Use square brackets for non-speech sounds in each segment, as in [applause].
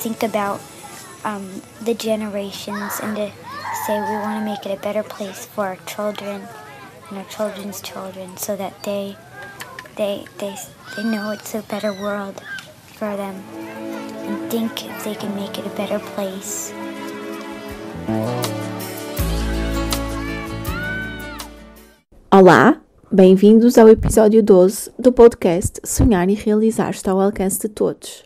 think about um, the generations and to say we want to make it a better place for our children and our children's children so that they they they they know it's a better world for them and think they can make it a better place. Olá, bem-vindos ao episódio 12 do podcast Sonhar e Realizar está ao alcance de todos.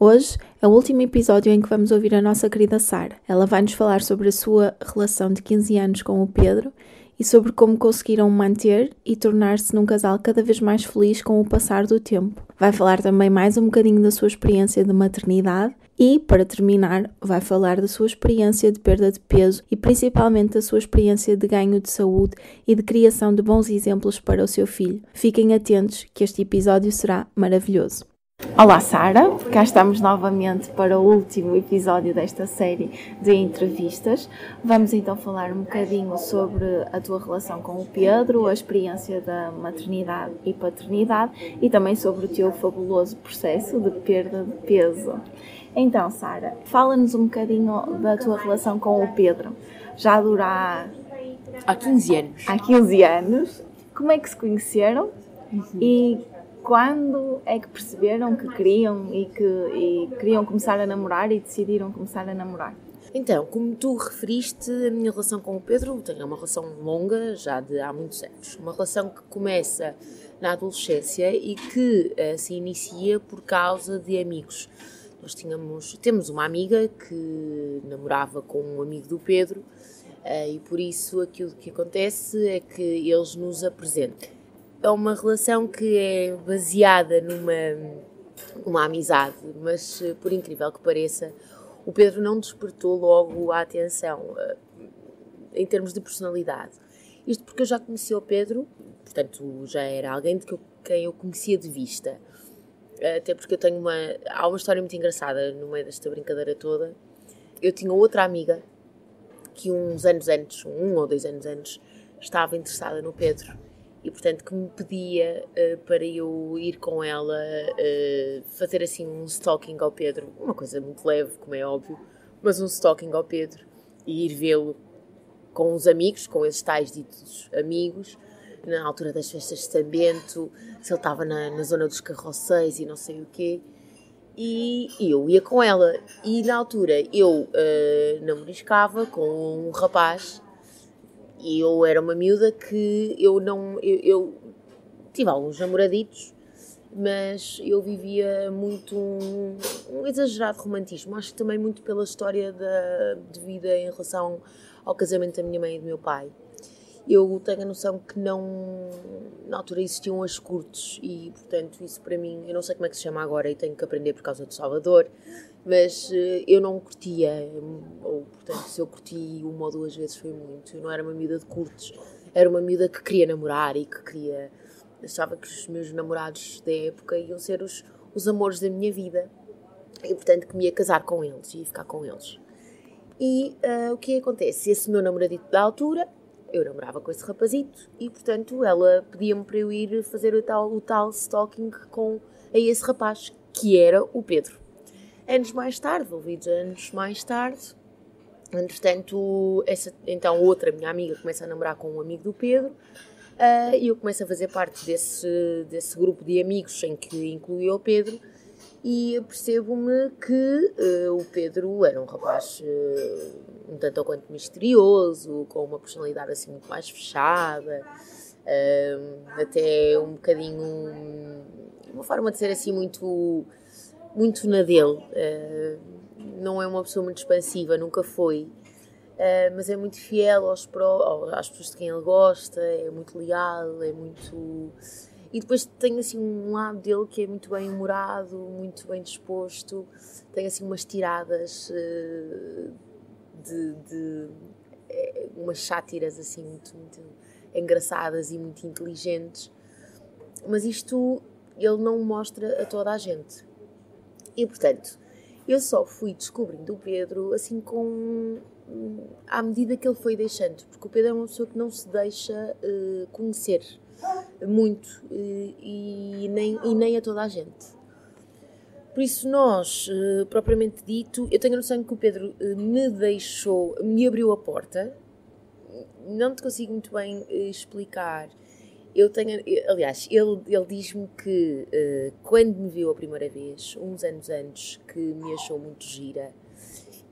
Hoje é o último episódio em que vamos ouvir a nossa querida Sara. Ela vai nos falar sobre a sua relação de 15 anos com o Pedro e sobre como conseguiram manter e tornar-se num casal cada vez mais feliz com o passar do tempo. Vai falar também mais um bocadinho da sua experiência de maternidade e, para terminar, vai falar da sua experiência de perda de peso e principalmente da sua experiência de ganho de saúde e de criação de bons exemplos para o seu filho. Fiquem atentos que este episódio será maravilhoso. Olá, Sara. Cá estamos novamente para o último episódio desta série de entrevistas. Vamos então falar um bocadinho sobre a tua relação com o Pedro, a experiência da maternidade e paternidade e também sobre o teu fabuloso processo de perda de peso. Então, Sara, fala-nos um bocadinho da tua relação com o Pedro. Já dura há 15 anos. Há 15 anos. Como é que se conheceram? Uhum. E quando é que perceberam que queriam e que e queriam começar a namorar e decidiram começar a namorar? Então, como tu referiste, a minha relação com o Pedro tem uma relação longa, já de há muitos anos. Uma relação que começa na adolescência e que uh, se inicia por causa de amigos. Nós tínhamos, temos uma amiga que namorava com um amigo do Pedro uh, e por isso aquilo que acontece é que eles nos apresentam é uma relação que é baseada numa, uma amizade, mas por incrível que pareça, o Pedro não despertou logo a atenção eh, em termos de personalidade. Isto porque eu já conhecia o Pedro, portanto já era alguém de quem eu conhecia de vista. Até porque eu tenho uma. Há uma história muito engraçada no meio desta brincadeira toda. Eu tinha outra amiga que uns anos antes, um ou dois anos antes, estava interessada no Pedro e portanto que me pedia uh, para eu ir com ela uh, fazer assim um stalking ao Pedro, uma coisa muito leve, como é óbvio, mas um stalking ao Pedro e ir vê-lo com os amigos, com esses tais ditos amigos, na altura das festas de Sambento, se ele estava na, na zona dos carroceiros e não sei o quê. E, eu ia com ela. E na altura eu uh, namoriscava com um rapaz e eu era uma miúda que eu não. Eu, eu tive alguns namoraditos, mas eu vivia muito um, um, exagerado romantismo. Acho que também muito pela história da, de vida em relação ao casamento da minha mãe e do meu pai. Eu tenho a noção que não. Na altura existiam as curtos e, portanto, isso para mim. Eu não sei como é que se chama agora e tenho que aprender por causa do Salvador mas uh, eu não curtia, ou portanto, se eu curti uma ou duas vezes foi muito. Eu não era uma miúda de curtos, era uma miúda que queria namorar e que queria. Achava que os meus namorados da época iam ser os, os amores da minha vida e, portanto, que me ia casar com eles, ia ficar com eles. E uh, o que acontece? Esse meu namoradito da altura, eu namorava com esse rapazito e, portanto, ela pedia-me para eu ir fazer o tal, o tal stalking com a esse rapaz, que era o Pedro. Anos mais tarde, ouvidos anos mais tarde, entretanto, essa, então outra minha amiga começa a namorar com um amigo do Pedro uh, e eu começo a fazer parte desse, desse grupo de amigos em que incluía o Pedro e percebo-me que uh, o Pedro era um rapaz uh, um tanto ou quanto misterioso, com uma personalidade assim muito mais fechada, uh, até um bocadinho. uma forma de ser assim muito muito na dele. Uh, não é uma pessoa muito expansiva, nunca foi. Uh, mas é muito fiel aos pro, às pessoas de quem ele gosta, é muito leal, é muito. E depois tem assim um lado dele que é muito bem humorado, muito bem disposto, tem assim umas tiradas uh, de, de umas sátiras assim muito, muito engraçadas e muito inteligentes. Mas isto ele não mostra a toda a gente. E portanto, eu só fui descobrindo o Pedro assim com à medida que ele foi deixando, porque o Pedro é uma pessoa que não se deixa uh, conhecer muito uh, e, nem, e nem a toda a gente. Por isso, nós, uh, propriamente dito, eu tenho a noção que o Pedro me deixou, me abriu a porta. Não te consigo muito bem explicar. Eu tenho, aliás, ele, ele diz-me que quando me viu a primeira vez, uns anos antes, que me achou muito gira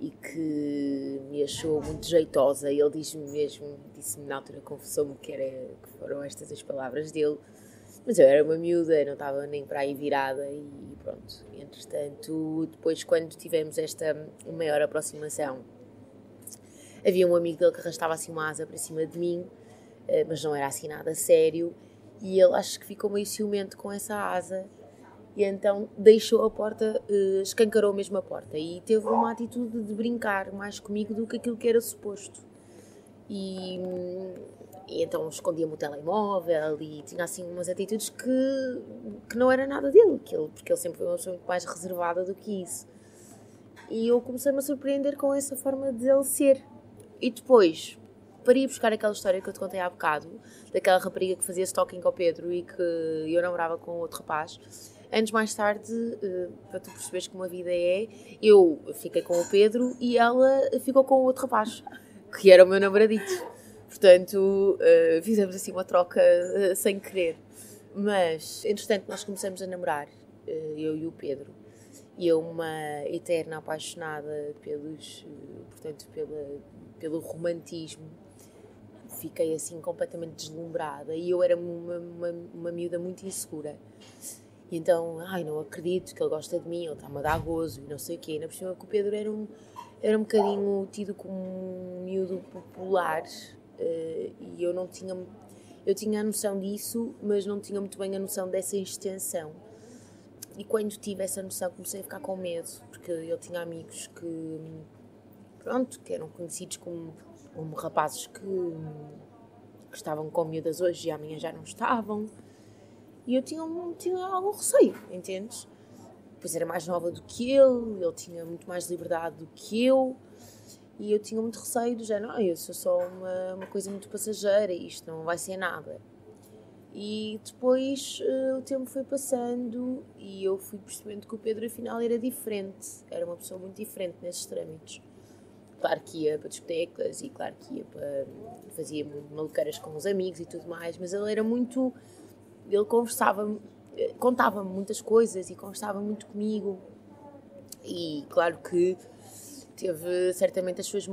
e que me achou muito jeitosa. Ele diz-me mesmo, disse-me na altura, confessou-me que, que foram estas as palavras dele. Mas eu era uma miúda, não estava nem para aí virada e pronto. Entretanto, depois quando tivemos esta maior aproximação, havia um amigo dele que arrastava assim uma asa para cima de mim, mas não era assim nada sério, e ele acho que ficou meio ciumento com essa asa e então deixou a porta, uh, escancarou mesmo a porta e teve uma atitude de brincar mais comigo do que aquilo que era suposto. E, e então escondia-me o telemóvel e tinha assim umas atitudes que, que não era nada dele, que ele, porque ele sempre foi uma pessoa muito mais reservada do que isso. E eu comecei-me a surpreender com essa forma de ele ser. E depois, para ir buscar aquela história que eu te contei há bocado, daquela rapariga que fazia stalking ao Pedro e que eu namorava com outro rapaz, Anos mais tarde, uh, para tu perceberes como a vida é, eu fiquei com o Pedro e ela ficou com o outro rapaz, que era o meu namoradito. Portanto, uh, fizemos assim uma troca uh, sem querer. Mas, entretanto, nós começamos a namorar, eu e o Pedro. E eu, uma eterna apaixonada pelos, portanto, pela, pelo romantismo, fiquei assim completamente deslumbrada. E eu era uma, uma, uma miúda muito insegura. E então, ai, não acredito que ele gosta de mim, ele está-me a dar gozo e não sei o quê. Na cima que o Pedro era um, era um bocadinho tido como um miúdo popular uh, e eu não tinha. Eu tinha a noção disso, mas não tinha muito bem a noção dessa extensão. E quando tive essa noção, comecei a ficar com medo, porque eu tinha amigos que, pronto, que eram conhecidos como, como rapazes que, que estavam com miúdas hoje e amanhã já não estavam e eu tinha, tinha algum receio, entendes? Pois era mais nova do que ele, ele tinha muito mais liberdade do que eu. E eu tinha muito receio do género, ah, eu sou só uma, uma coisa muito passageira, isto não vai ser nada. E depois uh, o tempo foi passando e eu fui percebendo que o Pedro afinal era diferente, era uma pessoa muito diferente nesses trâmites. Claro que ia para discotecas e claro que ia para. fazia maluqueiras com os amigos e tudo mais, mas ele era muito ele conversava, contava-me muitas coisas e conversava muito comigo. E claro que teve certamente as suas,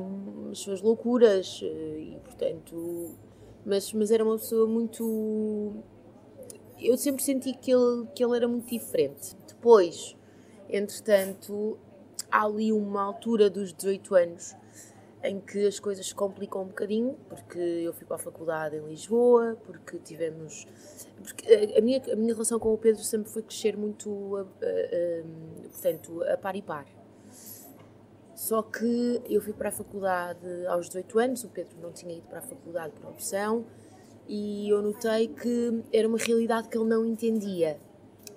as suas loucuras eh, e portanto mas, mas era uma pessoa muito eu sempre senti que ele, que ele era muito diferente depois entretanto há ali uma altura dos 18 anos em que as coisas se complicam um bocadinho, porque eu fui para a faculdade em Lisboa, porque tivemos. Porque a, minha, a minha relação com o Pedro sempre foi crescer muito, a, a, a, portanto, a par e par. Só que eu fui para a faculdade aos 18 anos, o Pedro não tinha ido para a faculdade por opção, e eu notei que era uma realidade que ele não entendia.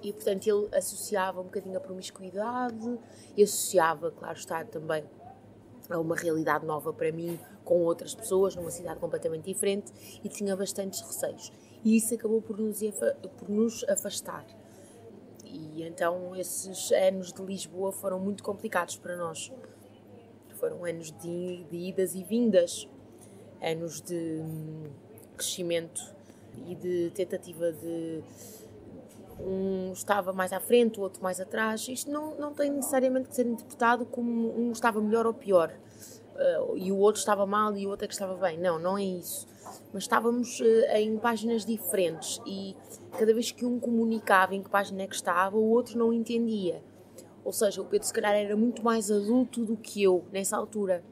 E, portanto, ele associava um bocadinho a promiscuidade e associava, claro está, também a uma realidade nova para mim, com outras pessoas, numa cidade completamente diferente e tinha bastantes receios. E isso acabou por nos, por nos afastar. E então esses anos de Lisboa foram muito complicados para nós. Foram anos de, de idas e vindas, anos de hum, crescimento e de tentativa de um estava mais à frente, o outro mais atrás. Isto não, não tem necessariamente que ser interpretado como um estava melhor ou pior uh, e o outro estava mal e o outro é que estava bem. Não, não é isso. Mas estávamos uh, em páginas diferentes e cada vez que um comunicava em que página é que estava, o outro não entendia. Ou seja, o Pedro se calhar era muito mais adulto do que eu nessa altura.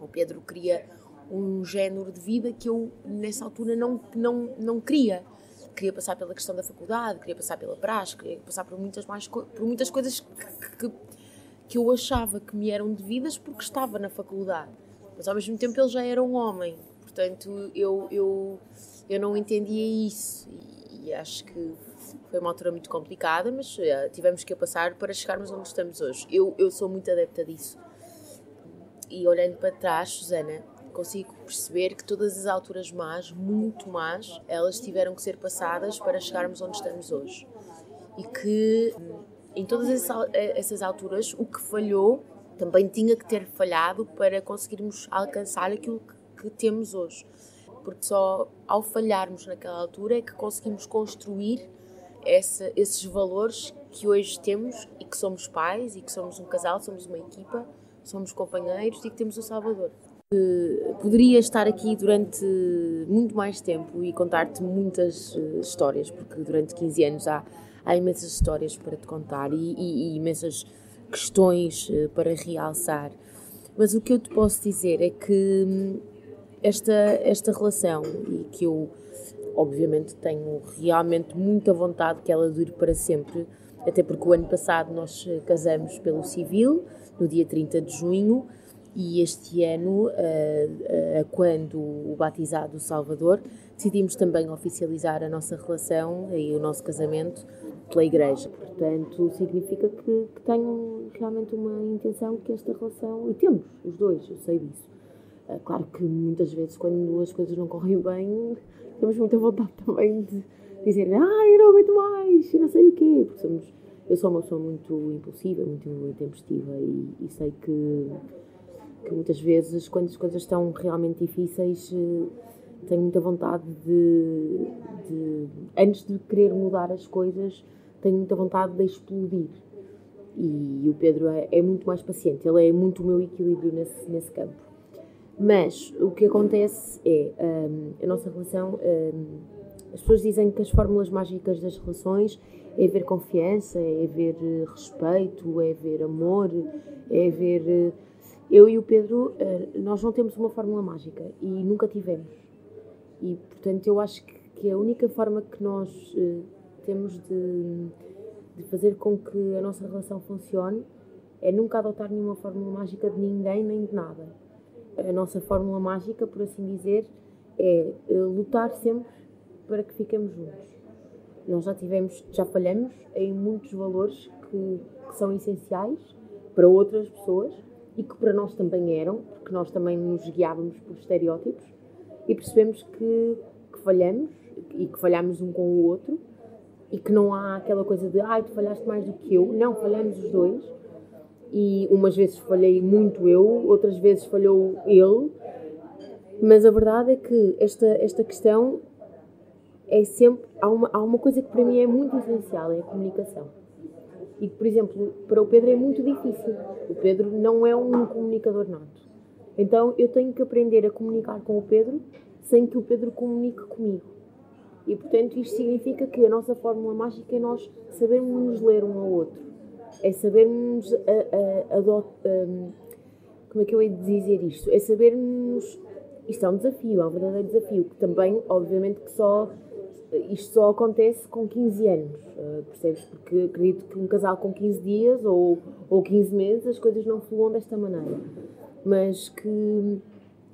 O Pedro queria um género de vida que eu nessa altura não, não, não queria queria passar pela questão da faculdade, queria passar pela praxe, queria passar por muitas, mais por muitas coisas que, que, que eu achava que me eram devidas porque estava na faculdade. Mas ao mesmo tempo ele já era um homem, portanto eu, eu, eu não entendia isso e, e acho que foi uma altura muito complicada, mas uh, tivemos que a passar para chegarmos onde estamos hoje. Eu, eu sou muito adepta disso. E olhando para trás, Susana, consigo perceber que todas as alturas más, muito más, elas tiveram que ser passadas para chegarmos onde estamos hoje. E que em todas essas alturas, o que falhou também tinha que ter falhado para conseguirmos alcançar aquilo que, que temos hoje. Porque só ao falharmos naquela altura é que conseguimos construir essa, esses valores que hoje temos e que somos pais e que somos um casal, somos uma equipa, somos companheiros e que temos o Salvador. Poderia estar aqui durante muito mais tempo e contar-te muitas eh, histórias, porque durante 15 anos há, há imensas histórias para te contar e, e, e imensas questões eh, para realçar. Mas o que eu te posso dizer é que hum, esta, esta relação, e que eu obviamente tenho realmente muita vontade que ela dure para sempre, até porque o ano passado nós eh, casamos pelo civil, no dia 30 de junho, e este ano, uh, uh, quando o batizado Salvador, decidimos também oficializar a nossa relação e o nosso casamento pela Igreja. Portanto, significa que, que tenho realmente uma intenção que esta relação, e temos os dois, eu sei disso. Uh, claro que muitas vezes, quando as coisas não correm bem, temos muita vontade também de dizer, ah, eu não aguento mais, e não sei o quê, porque somos, eu sou uma pessoa muito impulsiva, muito intempestiva, e, e sei que que muitas vezes, quando as coisas estão realmente difíceis, eh, tenho muita vontade de, de, antes de querer mudar as coisas, tenho muita vontade de explodir. E o Pedro é, é muito mais paciente, ele é muito o meu equilíbrio nesse, nesse campo. Mas o que acontece é, um, a nossa relação, um, as pessoas dizem que as fórmulas mágicas das relações é haver confiança, é haver eh, respeito, é haver amor, é haver eh, eu e o Pedro, eh, nós não temos uma fórmula mágica e nunca tivemos. E, portanto, eu acho que a única forma que nós eh, temos de, de fazer com que a nossa relação funcione é nunca adotar nenhuma fórmula mágica de ninguém nem de nada. A nossa fórmula mágica, por assim dizer, é eh, lutar sempre para que fiquemos juntos. Nós já tivemos, já falhamos em muitos valores que, que são essenciais para outras pessoas e que para nós também eram, porque nós também nos guiávamos por estereótipos e percebemos que, que falhamos e que falhamos um com o outro e que não há aquela coisa de ai, tu falhaste mais do que eu. Não, falhamos os dois. E umas vezes falhei muito eu, outras vezes falhou ele. Mas a verdade é que esta, esta questão é sempre. Há uma, há uma coisa que para mim é muito essencial: é a comunicação e por exemplo, para o Pedro é muito difícil. O Pedro não é um comunicador nato. Então eu tenho que aprender a comunicar com o Pedro sem que o Pedro comunique comigo. E portanto isto significa que a nossa fórmula mágica é nós sabermos ler um ao outro. É sabermos a, a, a, como é que eu hei de dizer isto? É sabermos isto é um desafio, é um verdadeiro desafio, que também, obviamente, que só isto só acontece com 15 anos, uh, percebes? Porque acredito que um casal com 15 dias ou, ou 15 meses as coisas não fluam desta maneira. Mas que,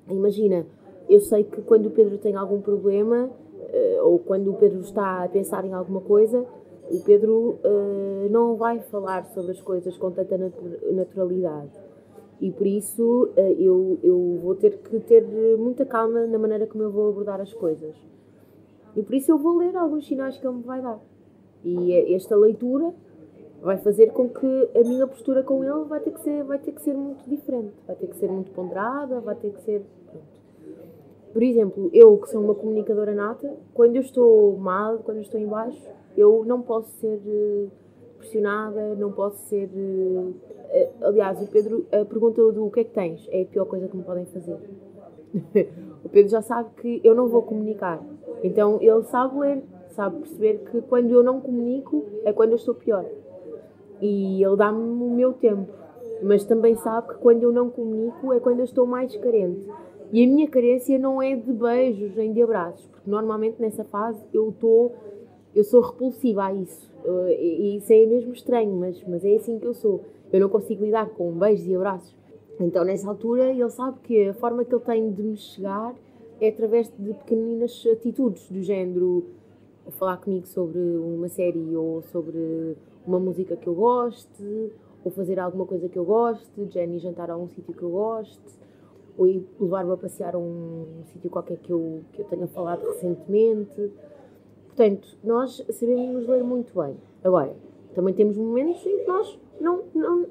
imagina, eu sei que quando o Pedro tem algum problema uh, ou quando o Pedro está a pensar em alguma coisa, o Pedro uh, não vai falar sobre as coisas com tanta naturalidade. E por isso eu, eu vou ter que ter muita calma na maneira como eu vou abordar as coisas. E por isso eu vou ler alguns sinais que ele me vai dar. E esta leitura vai fazer com que a minha postura com ele vai ter que ser, vai ter que ser muito diferente, vai ter que ser muito ponderada, vai ter que ser. Por exemplo, eu que sou uma comunicadora nata, quando eu estou mal, quando eu estou em baixo, eu não posso ser eh, pressionada, não posso ser. Eh, aliás, o Pedro pergunta do o que é que tens, é a pior coisa que me podem fazer. [laughs] o Pedro já sabe que eu não vou comunicar. Então ele sabe ler, sabe perceber que quando eu não comunico é quando eu estou pior. E ele dá-me o meu tempo. Mas também sabe que quando eu não comunico é quando eu estou mais carente. E a minha carência não é de beijos nem de abraços, porque normalmente nessa fase eu estou. Eu sou repulsiva a isso. E isso é mesmo estranho, mas, mas é assim que eu sou. Eu não consigo lidar com beijos e abraços. Então, nessa altura, ele sabe que a forma que ele tem de me chegar é através de pequeninas atitudes, do género falar comigo sobre uma série ou sobre uma música que eu goste, ou fazer alguma coisa que eu goste, Jenny jantar a um sítio que eu goste, ou levar-me a passear a um sítio qualquer que eu, que eu tenha falado recentemente. Portanto, nós sabemos nos ler muito bem. Agora, Também temos momentos em que nós não, não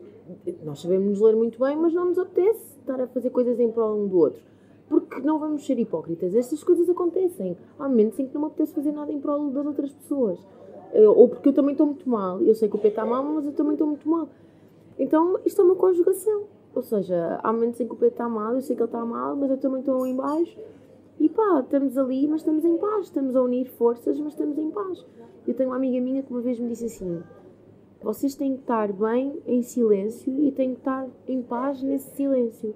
nós sabemos nos ler muito bem, mas não nos apetece estar a fazer coisas em prol um do outro. Porque não vamos ser hipócritas. Estas coisas acontecem. Há momentos em que não me apetece fazer nada em prol das outras pessoas. Ou porque eu também estou muito mal. Eu sei que o P está mal, mas eu também estou muito mal. Então, isto é uma conjugação. Ou seja, há momentos em que o Pedro está mal, eu sei que ele está mal, mas eu também estou em baixo. E pá, estamos ali, mas estamos em paz. Estamos a unir forças, mas estamos em paz. Eu tenho uma amiga minha que uma vez me disse assim: vocês têm que estar bem em silêncio e têm que estar em paz nesse silêncio.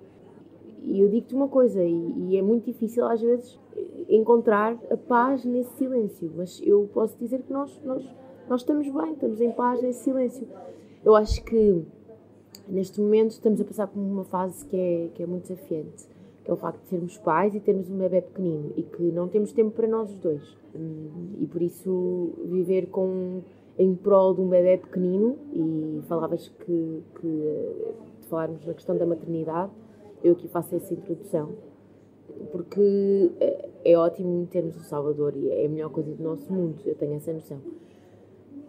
E eu digo-te uma coisa, e, e, é muito difícil às vezes encontrar a paz nesse silêncio, mas eu posso dizer que nós, nós, nós estamos bem, estamos em paz nesse silêncio. Eu acho que neste momento estamos a passar por uma fase que é, que é muito desafiante, que é o facto de sermos pais e termos um bebê pequenino e que não temos tempo para nós os dois. Hum, e por isso viver com em prol de um bebê pequenino e falavas que, que falarmos na questão da maternidade, eu aqui faço essa introdução porque é, é ótimo termos o Salvador e é a melhor coisa do nosso mundo, eu tenho essa noção.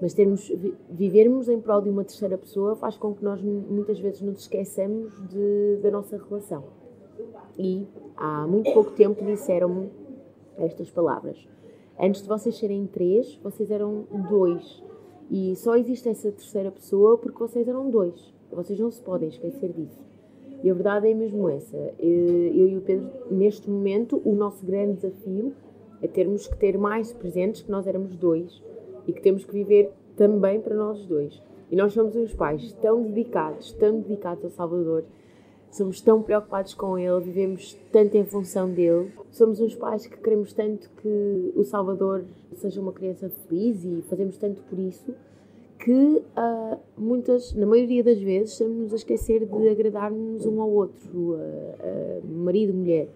Mas termos, vivermos em prol de uma terceira pessoa faz com que nós muitas vezes nos esqueçamos de, da nossa relação. E há muito pouco tempo disseram-me estas palavras. Antes de vocês serem três, vocês eram dois. E só existe essa terceira pessoa porque vocês eram dois. Vocês não se podem esquecer disso. E a verdade é mesmo essa. Eu e o Pedro, neste momento, o nosso grande desafio é termos que ter mais presentes que nós éramos dois e que temos que viver também para nós dois. E nós somos uns pais tão dedicados, tão dedicados ao Salvador, somos tão preocupados com ele, vivemos tanto em função dele. Somos uns pais que queremos tanto que o Salvador seja uma criança feliz e fazemos tanto por isso que uh, muitas, na maioria das vezes, estamos a esquecer de agradar-nos um ao outro, uh, uh, marido, mulher.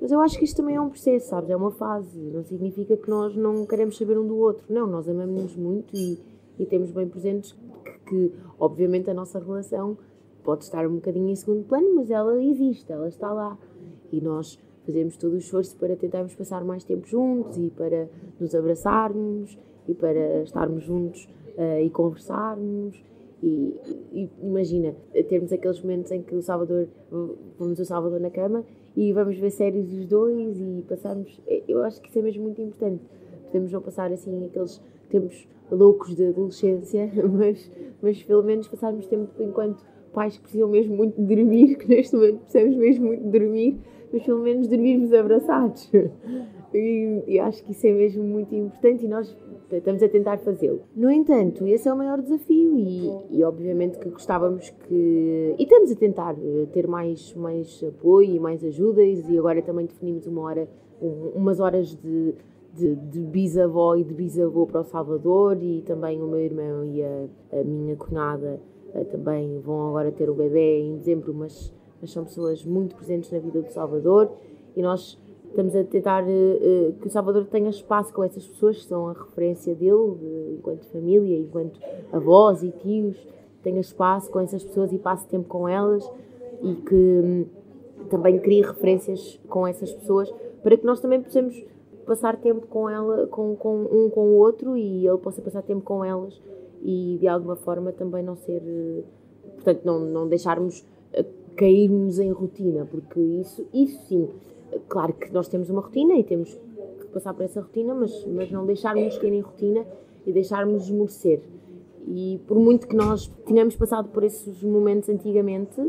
Mas eu acho que isto também é um processo, sabes? É uma fase. Não significa que nós não queremos saber um do outro. Não, nós amamos-nos muito e, e, temos bem presentes que, que, obviamente, a nossa relação pode estar um bocadinho em segundo plano, mas ela existe, ela está lá. E nós fazemos todo o esforço para tentarmos passar mais tempo juntos e para nos abraçarmos e para estarmos juntos uh, e conversarmos. E, e, imagina, termos aqueles momentos em que o Salvador, vamos o Salvador na cama e vamos ver séries os dois e passarmos. Eh, eu acho que isso é mesmo muito importante. Podemos não passar assim aqueles tempos loucos de adolescência, [laughs] mas, mas pelo menos passarmos tempo enquanto pais que precisam mesmo muito de dormir, [laughs] que neste momento precisamos mesmo muito de dormir, mas pelo menos dormirmos abraçados. E, e, acho que isso é mesmo muito importante e nós estamos a tentar fazê-lo. No entanto, esse é o maior desafio e, e, obviamente que gostávamos que. E estamos a tentar eh, ter mais, mais apoio e mais ajudas e agora também definimos uma hora, um, umas horas de, de, de, bisavó e de bisavô para o Salvador e também o meu irmão e a, a minha cunhada também vão agora ter o bebê em dezembro, mas, mas são pessoas muito presentes na vida do Salvador. E nós estamos a tentar uh, que o Salvador tenha espaço com essas pessoas que são a referência dele, uh, enquanto família, enquanto avós e tios, tenha espaço com essas pessoas e passe tempo com elas. E que um, também crie referências com essas pessoas para que nós também possamos passar tempo com ela, com, com um com o outro e ele possa passar tempo com elas e de alguma forma também não ser, uh, portanto, não, não deixarmos cairmos em rotina, porque isso, isso sim Claro que nós temos uma rotina e temos que passar por essa rotina, mas, mas não deixarmos cair em rotina e deixarmos esmorecer. E por muito que nós tenhamos passado por esses momentos antigamente,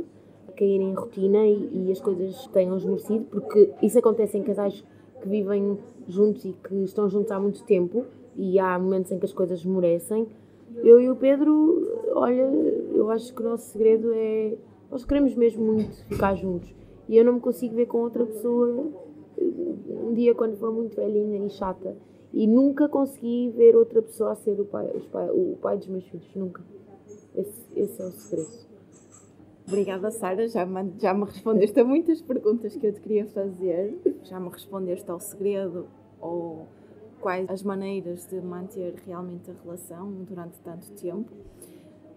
cair em rotina e, e as coisas tenham esmorecido, porque isso acontece em casais que vivem juntos e que estão juntos há muito tempo e há momentos em que as coisas esmorecem. Eu e o Pedro, olha, eu acho que o nosso segredo é. Nós queremos mesmo muito ficar juntos e eu não me consigo ver com outra pessoa um dia quando for muito velhinha e chata. E nunca consegui ver outra pessoa a ser o pai, pai, o pai dos meus filhos. Nunca. Esse, esse é o segredo. Obrigada, Sara. Já me, já me respondeste a muitas perguntas que eu te queria fazer. Já me respondeste ao segredo ou quais as maneiras de manter realmente a relação durante tanto tempo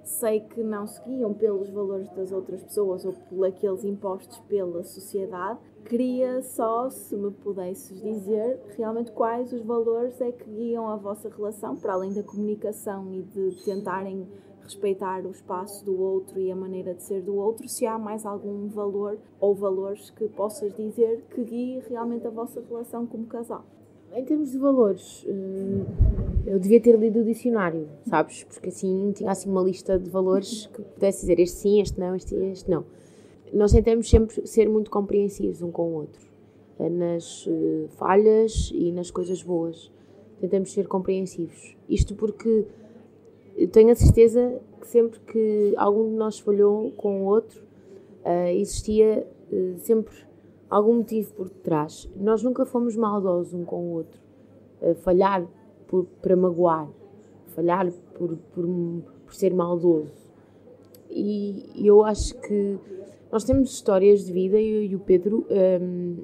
sei que não se guiam pelos valores das outras pessoas ou por aqueles impostos pela sociedade, Queria só, se me pudesses dizer, realmente quais os valores é que guiam a vossa relação, para além da comunicação e de tentarem respeitar o espaço do outro e a maneira de ser do outro, se há mais algum valor ou valores que possas dizer que guie realmente a vossa relação como casal. Em termos de valores, hum, eu devia ter lido o dicionário, sabes? Porque assim tinha assim uma lista de valores que pudesse dizer este sim, este não, este, este não. Nós tentamos sempre ser muito compreensivos um com o outro, eh, nas uh, falhas e nas coisas boas. Tentamos ser compreensivos. Isto porque tenho a certeza que sempre que algum de nós falhou com o outro, existia sempre algum motivo por detrás. Nós nunca fomos maldosos um com o outro. Uh, falhar por, para magoar, falhar por, por, por ser maldoso. E, e eu acho que nós temos histórias de vida, eu e o Pedro, um,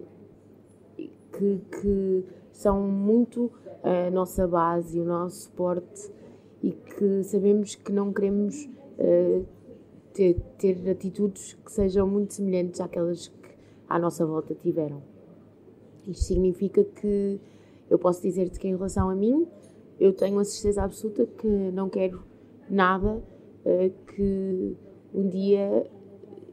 que, que são muito a nossa base, o nosso suporte e que sabemos que não queremos uh, ter, ter atitudes que sejam muito semelhantes àquelas que à nossa volta tiveram. Isto significa que eu posso dizer-te que, em relação a mim, eu tenho a certeza absoluta que não quero nada uh, que um dia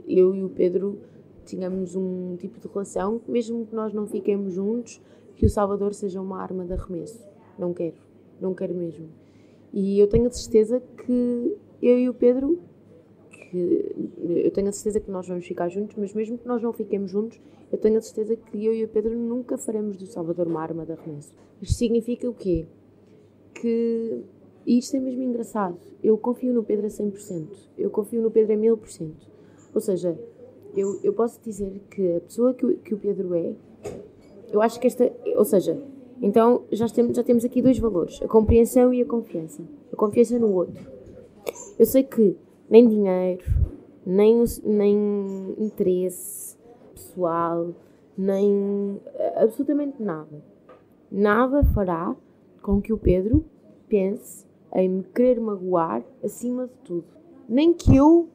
eu e o Pedro tenhamos um tipo de relação mesmo que nós não fiquemos juntos, que o Salvador seja uma arma de arremesso. Não quero, não quero mesmo. E eu tenho a certeza que eu e o Pedro, que eu tenho a certeza que nós vamos ficar juntos, mas mesmo que nós não fiquemos juntos, eu tenho a certeza que eu e o Pedro nunca faremos do Salvador uma arma de arremesso. Isto significa o quê? Que. E isto é mesmo engraçado. Eu confio no Pedro a 100%. Eu confio no Pedro a 1000%. Ou seja, eu, eu posso dizer que a pessoa que o, que o Pedro é, eu acho que esta. Ou seja, então já temos, já temos aqui dois valores: a compreensão e a confiança. A confiança no outro. Eu sei que nem dinheiro, nem, nem interesse pessoal, nem absolutamente nada. Nada fará com que o Pedro pense em me querer magoar acima de tudo. Nem que eu,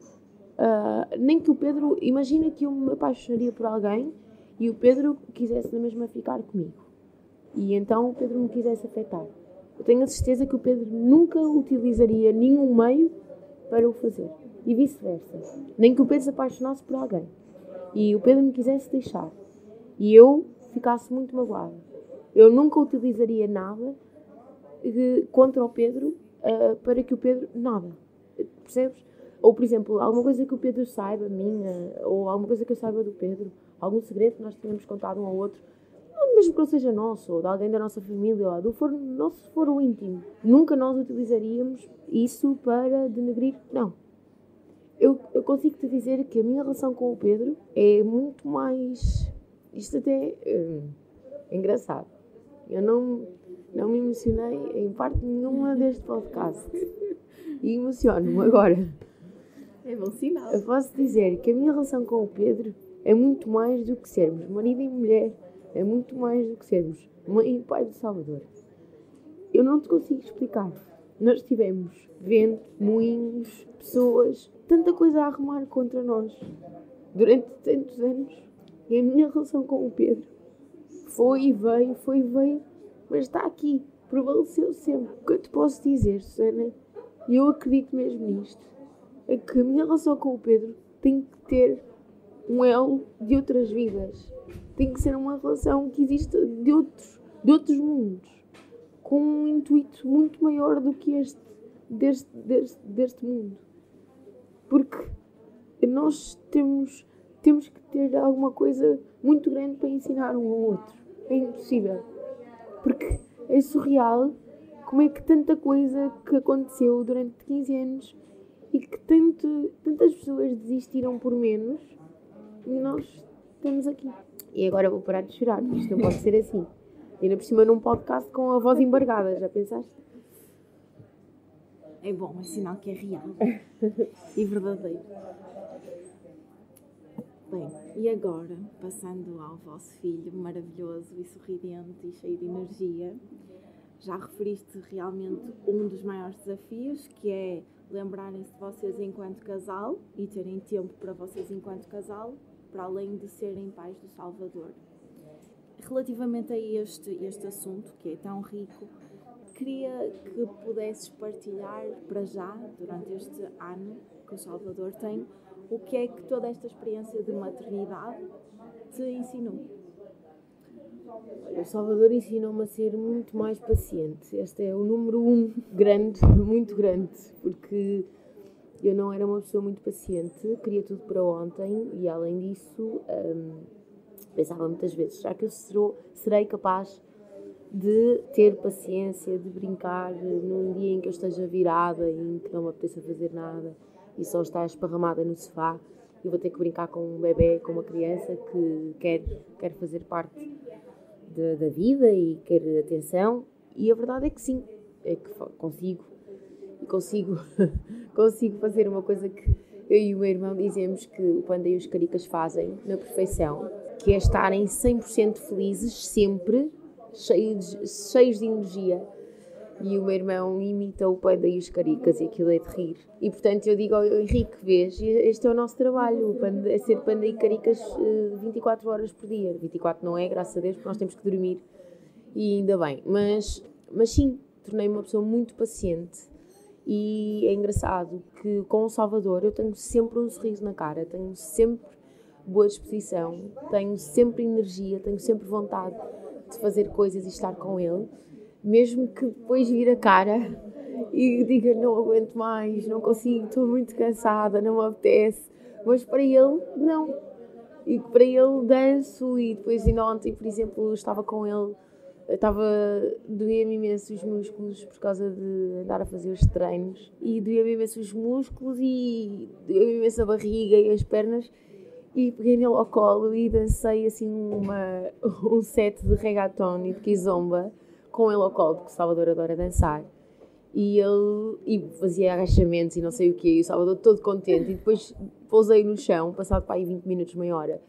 uh, nem que o Pedro, imagina que eu me apaixonaria por alguém e o Pedro quisesse na mesma ficar comigo e então o Pedro me quisesse afetar. Eu tenho a certeza que o Pedro nunca utilizaria nenhum meio para o fazer. E vice-versa. Nem que o Pedro se apaixonasse por alguém e o Pedro me quisesse deixar e eu ficasse muito magoada. Eu nunca utilizaria nada eh, contra o Pedro uh, para que o Pedro. Nada. Percebes? Ou, por exemplo, alguma coisa que o Pedro saiba, minha, ou alguma coisa que eu saiba do Pedro, algum segredo que nós tínhamos contado um ao outro, mesmo que não seja nosso, ou de alguém da nossa família, ou do foro, nosso foro íntimo, nunca nós utilizaríamos isso para denegrir. Não. Eu, eu consigo te dizer que a minha relação com o Pedro é muito mais. Isto até é, é engraçado. Eu não, não me emocionei em parte nenhuma deste podcast. E emociono-me agora. É bom sinal. Eu posso dizer que a minha relação com o Pedro é muito mais do que sermos marido e mulher é muito mais do que sermos mãe e pai de Salvador. Eu não te consigo explicar. Nós tivemos vento, moinhos, pessoas, tanta coisa a arrumar contra nós durante tantos anos. E a minha relação com o Pedro foi e veio, foi e veio, mas está aqui, prevaleceu sempre. O que eu te posso dizer, Susana, e eu acredito mesmo nisto, é que a minha relação com o Pedro tem que ter um elo de outras vidas tem que ser uma relação que existe de outros, de outros mundos, com um intuito muito maior do que este deste, deste, deste mundo. Porque nós temos, temos que ter alguma coisa muito grande para ensinar um ao outro. É impossível. Porque é surreal como é que tanta coisa que aconteceu durante 15 anos e que tanto, tantas pessoas desistiram por menos e nós estamos aqui. E agora vou parar de chorar, isto não pode ser assim. E ainda por cima num podcast com a voz embargada, já pensaste? É bom, é sinal que é real [laughs] e verdadeiro. Bem, e agora, passando ao vosso filho maravilhoso e sorridente e cheio de energia, já referiste realmente um dos maiores desafios, que é lembrarem-se de vocês enquanto casal e terem tempo para vocês enquanto casal, para além de serem pais do Salvador. Relativamente a este, este assunto, que é tão rico, queria que pudesses partilhar para já, durante este ano que o Salvador tem, o que é que toda esta experiência de maternidade te ensinou? O Salvador ensinou-me a ser muito mais paciente. Este é o número um grande, [laughs] muito grande, porque eu não era uma pessoa muito paciente, queria tudo para ontem e, além disso, hum, pensava muitas vezes: será que eu serou, serei capaz de ter paciência, de brincar num dia em que eu esteja virada e em que não me apeteça fazer nada e só estar esparramada no sofá? Eu vou ter que brincar com um bebê, com uma criança que quer, quer fazer parte de, da vida e quer atenção. E a verdade é que sim, é que consigo. E consigo, [laughs] consigo fazer uma coisa que eu e o meu irmão dizemos que o Panda e os Caricas fazem na perfeição, que é estarem 100% felizes sempre, cheios, cheios de energia e o meu irmão imita o Panda e os Caricas e aquilo é de rir. E portanto eu digo ao Henrique, vês, este é o nosso trabalho, o panda, é ser Panda e Caricas 24 eh, horas por dia. 24 não é, graças a Deus, porque nós temos que dormir e ainda bem. Mas, mas sim, tornei-me uma pessoa muito paciente e é engraçado que com o Salvador eu tenho sempre um sorriso na cara, tenho sempre boa disposição, tenho sempre energia, tenho sempre vontade de fazer coisas e estar com ele mesmo que depois vire a cara e diga não aguento mais, não consigo, estou muito cansada, não me apetece. Mas para ele, não. E para ele danço e depois ainda ontem, por exemplo, estava com ele, estava, doía-me imenso os músculos por causa de andar a fazer os treinos e doía-me imenso os músculos e doía-me imenso a barriga e as pernas e peguei nele ao colo e dancei assim uma, [laughs] um set de reggaeton e de kizomba com ele ao colo, porque o Salvador adora dançar. E ele e fazia agachamentos e não sei o quê, e o Salvador todo contente. E depois pousei no chão, passado para aí 20 minutos, meia hora.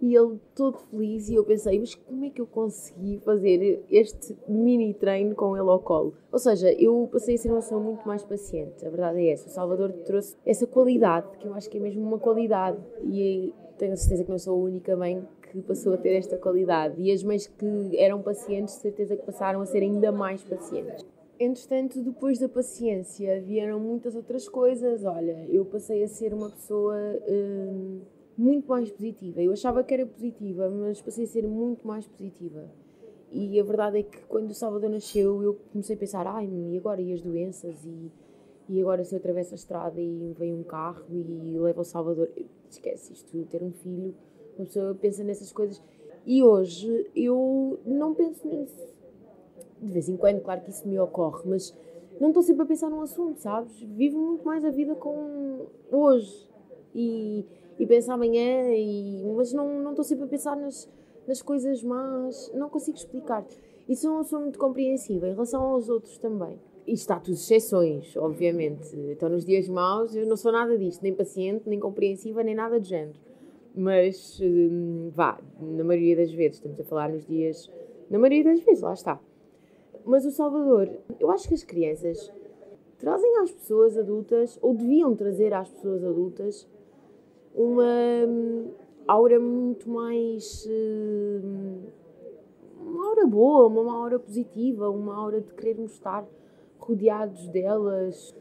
E ele todo feliz, e eu pensei, mas como é que eu consegui fazer este mini treino com ele ao colo? Ou seja, eu passei a ser uma pessoa muito mais paciente, a verdade é essa. O Salvador trouxe essa qualidade, que eu acho que é mesmo uma qualidade, e tenho certeza que não sou a única mãe que passou a ter esta qualidade e as mães que eram pacientes, certeza que passaram a ser ainda mais pacientes. Entretanto, depois da paciência vieram muitas outras coisas. Olha, eu passei a ser uma pessoa hum, muito mais positiva. Eu achava que era positiva, mas passei a ser muito mais positiva. E a verdade é que quando o Salvador nasceu, eu comecei a pensar: ai, e agora e as doenças? E, e agora se eu atravesso a estrada e vem um carro e leva o Salvador. Esquece isto, ter um filho uma pessoa pensa nessas coisas. E hoje eu não penso nisso. De vez em quando, claro que isso me ocorre, mas não estou sempre a pensar num assunto, sabes? Vivo muito mais a vida com hoje. E, e penso amanhã, e, mas não, estou sempre a pensar nas, nas coisas más. Não consigo explicar. Isso não sou muito compreensiva em relação aos outros também. Isto há tudo exceções, obviamente. Então, nos dias maus, eu não sou nada disto, nem paciente, nem compreensiva, nem nada de género. Mas hum, vá, na maioria das vezes, estamos a falar nos dias. Na maioria das vezes, lá está. Mas o Salvador, eu acho que as crianças trazem às pessoas adultas, ou deviam trazer às pessoas adultas, uma hum, aura muito mais. Hum, uma aura boa, uma aura positiva, uma aura de querermos estar rodeados delas,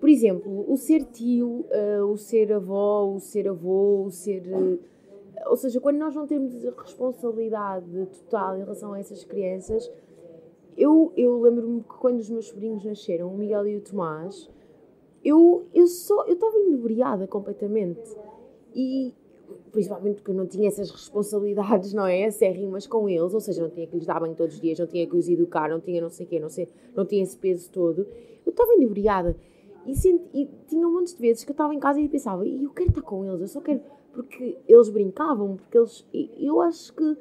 por exemplo, o ser tio, uh, o ser avó, o ser avô, o ser. Uh, ou seja, quando nós não temos responsabilidade total em relação a essas crianças, eu, eu lembro-me que quando os meus sobrinhos nasceram, o Miguel e o Tomás, eu, eu eu estava inebriada completamente. E principalmente porque eu não tinha essas responsabilidades, não é? Acérrimas com eles, ou seja, não tinha que lhes dar banho todos os dias, não tinha que os educar, não tinha não sei o quê, não, sei, não tinha esse peso todo. Eu estava inebriada. E, senti, e tinha um monte de vezes que eu estava em casa e pensava, e eu quero estar com eles, eu só quero. Porque eles brincavam, porque eles. eu acho que.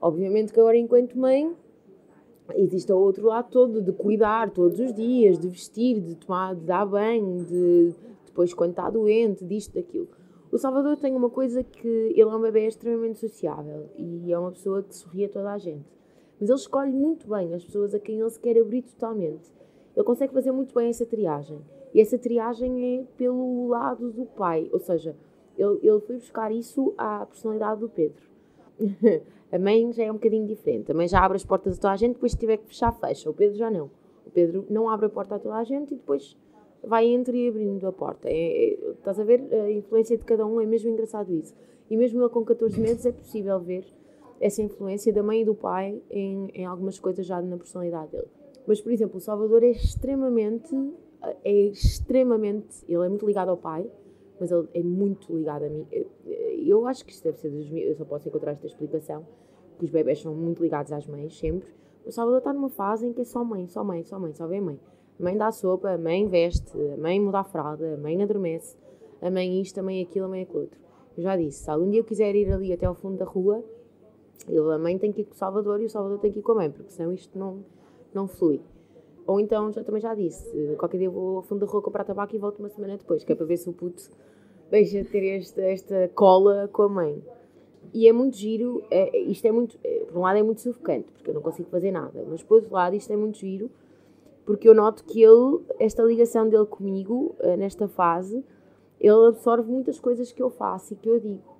Obviamente que agora, enquanto mãe, existe o outro lado todo de cuidar todos os dias, de vestir, de tomar, de dar banho, de depois quando está doente, disto, daquilo. O Salvador tem uma coisa que ele é um bebê extremamente sociável e é uma pessoa que sorri a toda a gente. Mas ele escolhe muito bem as pessoas a quem ele se quer abrir totalmente. Ele consegue fazer muito bem essa triagem. E essa triagem é pelo lado do pai, ou seja, Ele, ele foi buscar isso à personalidade do Pedro. [laughs] a mãe já é um bocadinho diferente. A mãe já abre as portas a toda a gente, depois se tiver que fechar, fecha. O Pedro já não. O Pedro não abre a porta a toda a gente e depois vai entre e abrindo a porta. É, é, estás a ver? A influência de cada um é mesmo engraçado isso. E mesmo ele com 14 meses é possível ver essa influência da mãe e do pai em, em algumas coisas já na personalidade dele. Mas, por exemplo, o Salvador é extremamente, é extremamente, ele é muito ligado ao pai, mas ele é muito ligado a mim. Eu acho que isto deve ser dos eu só posso encontrar esta explicação, que os bebés são muito ligados às mães, sempre. O Salvador está numa fase em que é só mãe, só mãe, só mãe, só vê mãe. A mãe dá sopa, a mãe veste, a mãe muda a fralda, a mãe adormece, a mãe isto, a mãe aquilo, a mãe aquilo outro. Eu já disse, se algum dia eu quiser ir ali até ao fundo da rua, ele, a mãe tem que ir com o Salvador e o Salvador tem que ir com a mãe, porque senão isto não, não flui. Ou então, já, também já disse, qualquer dia vou ao fundo da rua comprar tabaco e volto uma semana depois, que é para ver se o puto deixa de ter esta, esta cola com a mãe. E é muito giro, é, isto é muito, é, por um lado é muito sufocante, porque eu não consigo fazer nada, mas por outro lado isto é muito giro, porque eu noto que ele, esta ligação dele comigo, eh, nesta fase, ele absorve muitas coisas que eu faço e que eu digo.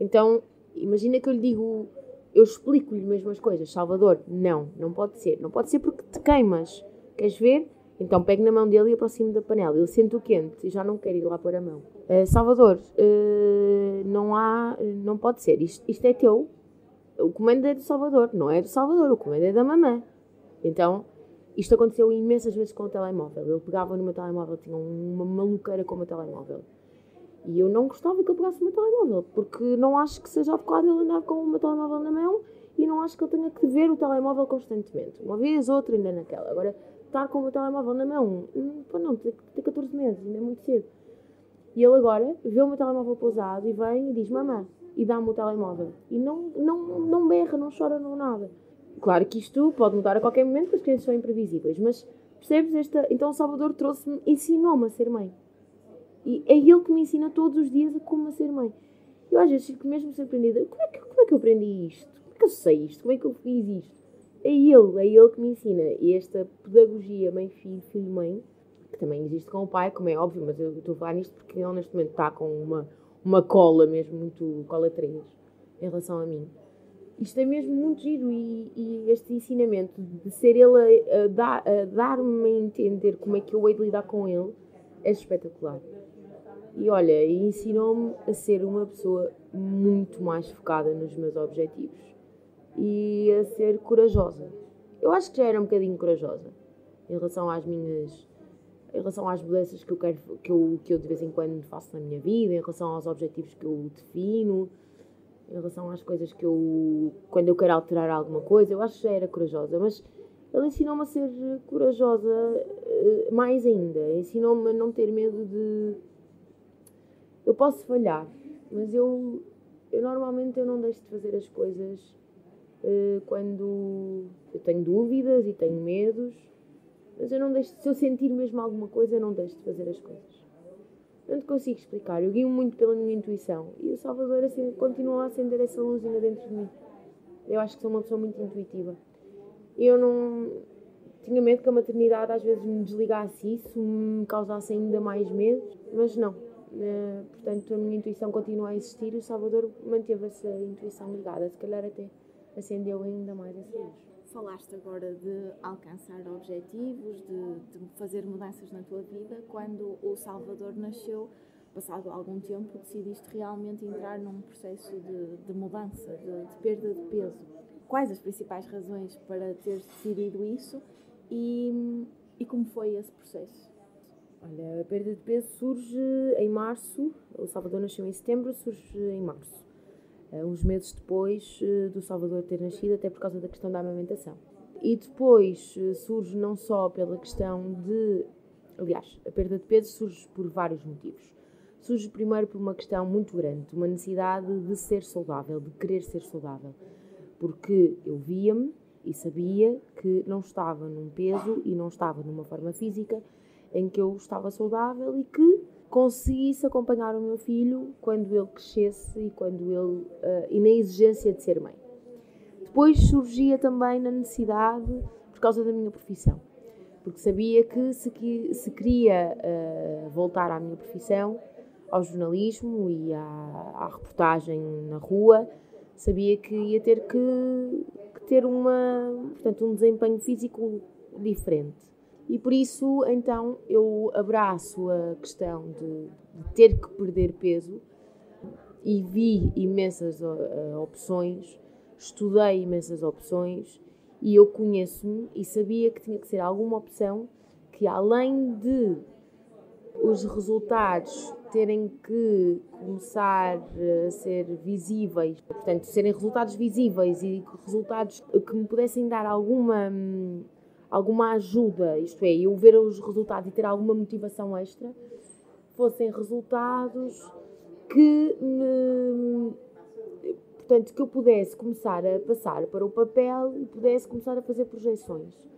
Então, imagina que eu lhe digo, eu explico-lhe mesmo as coisas. Salvador, não, não pode ser. Não pode ser porque te queimas. Queres ver? Então pego na mão dele e aproximo da panela. Ele sente o quente e já não quer ir lá pôr a mão. Uh, Salvador, uh, não há, não pode ser. Isto, isto é teu. O comando é do Salvador, não é do Salvador. O comando é da mamã. Então, isto aconteceu imensas vezes com o telemóvel. Ele pegava no meu telemóvel, tinha uma maluqueira com o meu telemóvel. E eu não gostava que ele pegasse o meu telemóvel, porque não acho que seja adequado ele andar com o meu telemóvel na mão e não acho que ele tenha que ver o telemóvel constantemente. Uma vez, outra, ainda naquela. Agora, estar com o meu telemóvel na mão, hum, pô, não, tem, tem 14 meses, ainda é muito cedo. E ele agora vê o meu telemóvel pousado e vem e diz: Mamã, e dá-me o telemóvel. E não, não, não berra, não chora, não nada. Claro que isto pode mudar a qualquer momento, porque as crianças são imprevisíveis, mas percebes esta. Então, Salvador trouxe-me, ensinou-me a ser mãe. E é ele que me ensina todos os dias a como a ser mãe. Eu às vezes fico mesmo surpreendida. Como é, que, como é que eu aprendi isto? Como é que eu sei isto? Como é que eu fiz isto? É ele, é ele que me ensina. E esta pedagogia mãe-filho, filho-mãe, que também existe com o pai, como é óbvio, mas eu estou a falar nisto porque ele neste momento está com uma, uma cola mesmo, muito cola 3, em relação a mim. Isto é mesmo muito giro e, e este ensinamento de ser ele a, dar, a dar-me a entender como é que eu hei de lidar com ele é espetacular. E olha, ensinou-me a ser uma pessoa muito mais focada nos meus objetivos e a ser corajosa. Eu acho que já era um bocadinho corajosa em relação às minhas em relação às mudanças que eu quero que eu, que eu de vez em quando faço na minha vida, em relação aos objetivos que eu defino, em relação às coisas que eu quando eu quero alterar alguma coisa, eu acho que já era corajosa, mas ele ensinou-me a ser corajosa eh, mais ainda, ensinou-me a não ter medo de eu posso falhar, mas eu, eu normalmente eu não deixo de fazer as coisas uh, quando eu tenho dúvidas e tenho medos, mas eu não deixo, se eu sentir mesmo alguma coisa, eu não deixo de fazer as coisas. Não te consigo explicar, eu guio muito pela minha intuição e o Salvador assim, continua a acender essa luzinha dentro de mim. Eu acho que sou uma pessoa muito intuitiva. Eu não tinha medo que a maternidade às vezes me desligasse isso, me causasse ainda mais medo, mas não Uh, portanto, a minha intuição continua a existir e o Salvador manteve essa intuição ligada. Se calhar até acendeu ainda mais essa luz. Falaste agora de alcançar objetivos, de, de, fazer mudanças na tua vida. Quando o Salvador nasceu, passado algum tempo, decidiste realmente entrar num processo de, de mudança, de, de perda de peso. Quais as principais razões para teres decidido isso e, e como foi esse processo? Olha, a perda de peso surge em março, o Salvador nasceu em setembro, surge em março. Uh, uns meses depois uh, do Salvador ter nascido, até por causa da questão da amamentação. E depois uh, surge não só pela questão de. Aliás, a perda de peso surge por vários motivos. Surge primeiro por uma questão muito grande, uma necessidade de ser saudável, de querer ser saudável. Porque eu via-me e sabia que não estava num peso e não estava numa forma física em que eu estava saudável e que conseguisse acompanhar o meu filho quando ele crescesse e quando ele uh, e na exigência de ser mãe. Depois surgia também na necessidade por causa da minha profissão, porque sabia que se, se queria uh, voltar à minha profissão ao jornalismo e à, à reportagem na rua, sabia que ia ter que, que, ter uma, portanto, um desempenho físico diferente. E por isso, então, eu abraço a questão de, de ter que perder peso. E vi imensas uh, opções, estudei imensas opções e eu conheço-me e sabia que tinha que ser alguma opção que, além de os resultados terem que começar a ser visíveis, portanto, serem resultados visíveis e resultados que me pudessem dar alguma, alguma ajuda, isto é, eu ver os resultados e ter alguma motivação extra, fossem resultados que me, portanto, que eu pudesse começar a passar para o papel e pudesse começar a fazer projeções.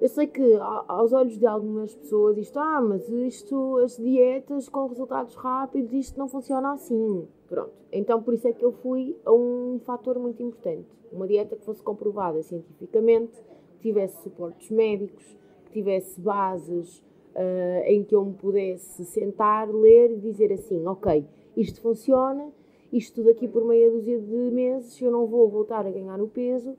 Eu sei que aos olhos de algumas pessoas isto, ah, mas isto, as dietas com resultados rápidos, isto não funciona assim. Pronto. Então por isso é que eu fui a um fator muito importante. Uma dieta que fosse comprovada cientificamente, tivesse suportes médicos, que tivesse bases uh, em que eu me pudesse sentar, ler e dizer assim, ok, isto funciona, isto daqui por meia dúzia de meses eu não vou voltar a ganhar o peso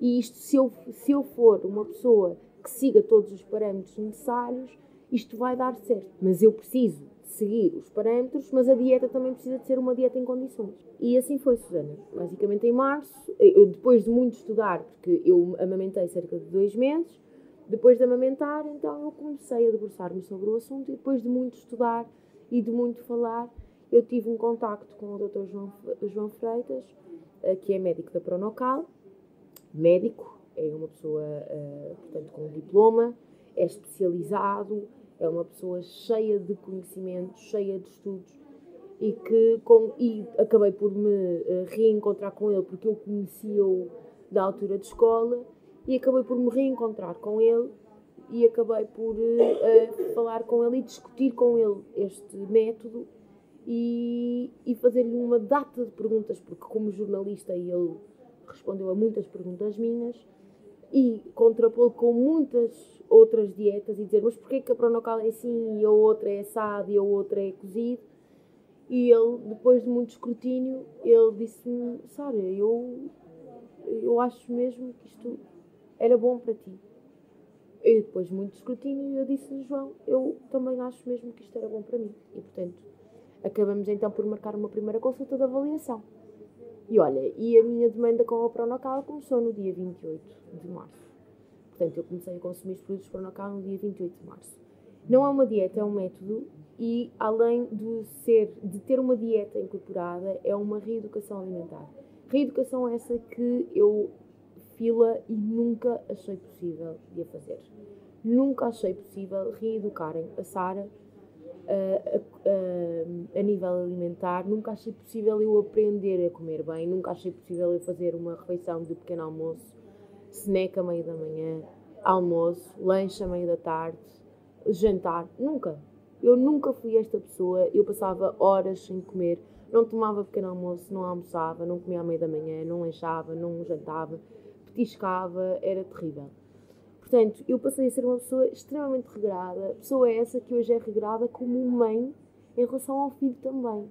e isto se eu, se eu for uma pessoa que siga todos os parâmetros necessários, isto vai dar certo. Mas eu preciso seguir os parâmetros, mas a dieta também precisa de ser uma dieta em condições. E assim foi, Susana. Basicamente em março, eu, depois de muito estudar, porque eu amamentei cerca de dois meses, depois de amamentar, então eu comecei a debruçar-me sobre o assunto e depois de muito estudar e de muito falar, eu tive um contacto com o Dr. João, João Freitas, eh, que é médico da Pronocal, médico, é uma pessoa, uh, portanto, com diploma, é especializado, é uma pessoa cheia de conhecimentos, cheia de estudos e que com, e acabei por me uh, reencontrar com ele porque eu conhecia-o da altura de escola e acabei por me reencontrar com ele e acabei por uh, falar com ele e discutir com ele este método e, e fazer-lhe uma data de perguntas, porque como jornalista ele respondeu a muitas perguntas minhas e contrapô-lo com muitas outras dietas e dizer mas porquê que a pronocal é assim e a outra é assado e a outra é cozido e ele, depois de muito escrutínio, ele disse-me, Sara, eu, eu acho mesmo que isto era bom para ti. E depois de muito escrutínio, eu disse-lhe, João, eu também acho mesmo que isto era bom para mim. E, portanto, acabamos então por marcar uma primeira consulta de avaliação. E olha, e a minha demanda com a Pronocal começou no dia 28 de março. Portanto, eu comecei a consumir os produtos Pronocal no dia 28 de março. Não é uma dieta, é um método e além de ser de ter uma dieta incorporada, é uma reeducação alimentar. Reeducação essa que eu fila e nunca achei possível de a fazer. Nunca achei possível reeducarem a Sara a, a, a, nível alimentar, nunca achei possível eu aprender a comer bem, nunca achei possível eu fazer uma refeição de pequeno almoço, snack a meio da manhã, almoço, lanche a meio da tarde, jantar, nunca. Eu nunca fui esta pessoa, eu passava horas sem comer, não tomava pequeno almoço, não almoçava, não comia à meia da manhã, não lanchava, não jantava, petiscava, era terrível. Portanto, eu passei a ser uma pessoa extremamente regrada, pessoa essa que hoje é regrada como mãe em relação ao filho também,